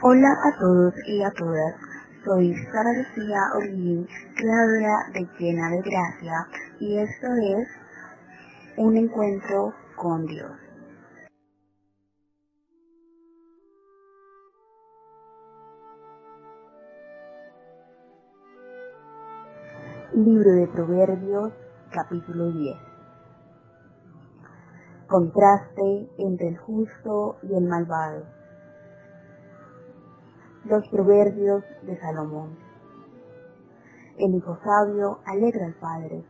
Hola a todos y a todas. Soy Sara Lucía Olguín, creadora de Llena de Gracia, y esto es Un Encuentro con Dios. Libro de Proverbios, capítulo 10. Contraste entre el justo y el malvado. Los Proverbios de Salomón. El hijo sabio alegra al padre,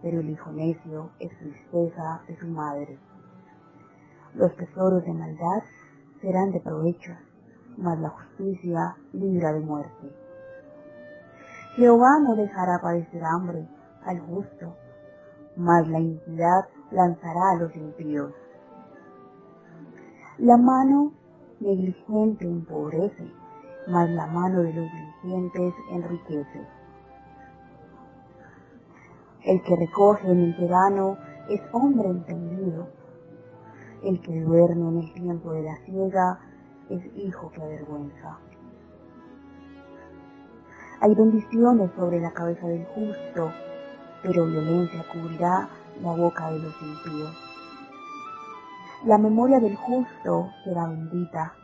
pero el hijo necio es tristeza de su madre. Los tesoros de maldad serán de provecho, mas la justicia libra de muerte. Jehová no dejará padecer hambre al justo, mas la iniquidad lanzará a los impíos. La mano negligente empobrece, mas la mano de los diligentes enriquece. El que recoge en el verano es hombre entendido. El que duerme en el tiempo de la ciega es hijo que avergüenza. Hay bendiciones sobre la cabeza del justo, pero violencia cubrirá la boca de los impíos. La memoria del justo será bendita,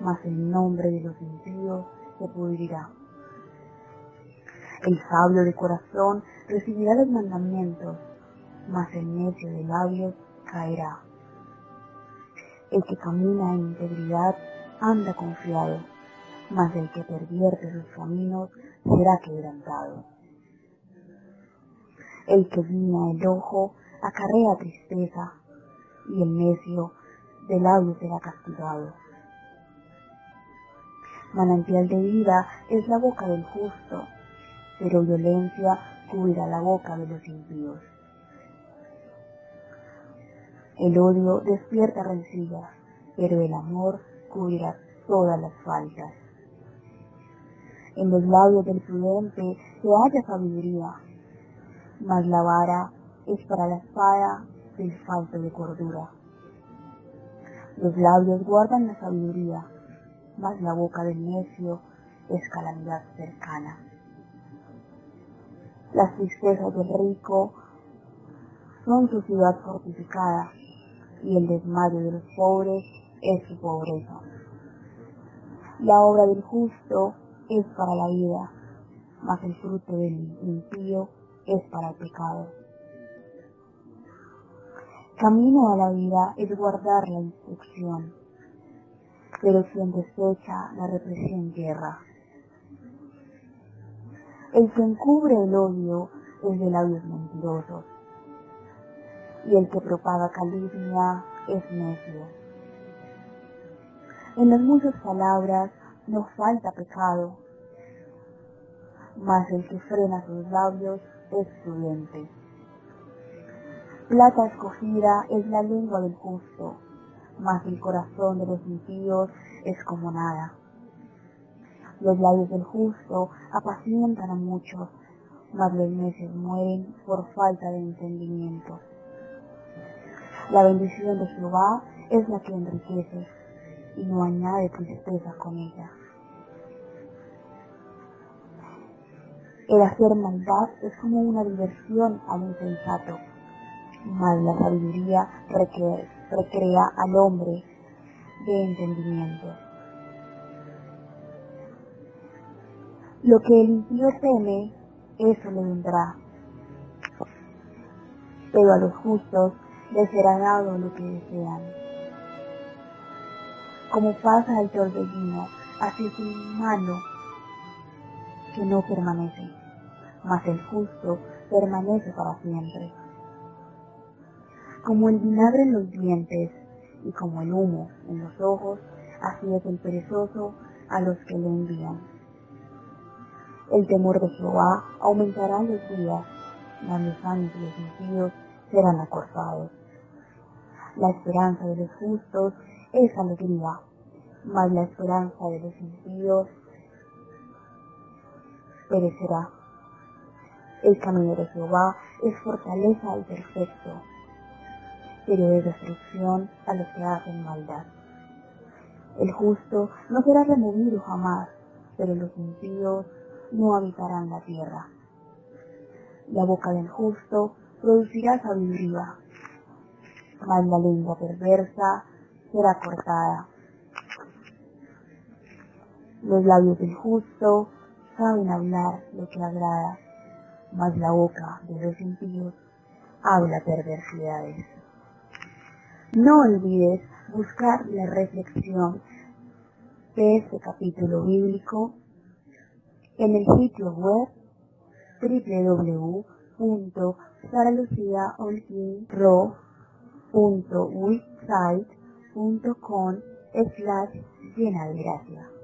mas el nombre de los impíos se pudrirá. El sabio de corazón recibirá los mandamientos, mas el necio de labios caerá. El que camina en integridad anda confiado, mas el que pervierte sus caminos será quebrantado. El que guiña el ojo acarrea tristeza, y el necio de labios será castigado. Manantial de vida es la boca del justo, pero violencia cubrirá la boca de los impíos. El odio despierta rencillas, pero el amor cubrirá todas las faltas. En los labios del prudente se halla sabiduría, mas la vara es para la espada del falto de cordura. Los labios guardan la sabiduría, mas la boca del necio es calamidad cercana. Las tristezas del rico son su ciudad fortificada, y el desmayo de los pobres es su pobreza. La obra del justo es para la vida, mas el fruto del impío es para el pecado. Camino a la vida es guardar la instrucción, pero quien desecha la represión guerra. El que encubre el odio es de labios mentirosos, y el que propaga calumnia es necio. En las muchas palabras no falta pecado, mas el que frena sus labios es prudente. Plata escogida es la lengua del justo, mas el corazón de los impíos es como nada. Los labios del justo apacientan a muchos, mas los necios mueren por falta de entendimiento. La bendición de Jehová es la que enriquece y no añade tristeza con ella. El hacer maldad es como una diversión al insensato, mas la sabiduría recrea al hombre de entendimiento. Lo que el impío teme, eso le vendrá. Pero a los justos les será dado lo que desean. Como pasa el torbellino, así es el humano que no permanece, mas el justo permanece para siempre. Como el vinagre en los dientes y como el humo en los ojos, así es el perezoso a los que le envían. El temor de Jehová aumentará los días, mas los años de los impíos serán acortados. La esperanza de los justos es alegría, mas la esperanza de los impíos perecerá. El camino de Jehová es fortaleza al perfecto, pero es destrucción a los que hacen maldad. El justo no será removido jamás, pero los impíos no habitarán la tierra. La boca del justo producirá sabiduría, mas la lengua perversa será cortada. Los labios del justo saben hablar lo que agrada, mas la boca de los impíos habla perversidades. No olvides buscar la reflexión de este capítulo bíblico en el sitio web www.saraluciaolquinro.website.com slash llena de gracia.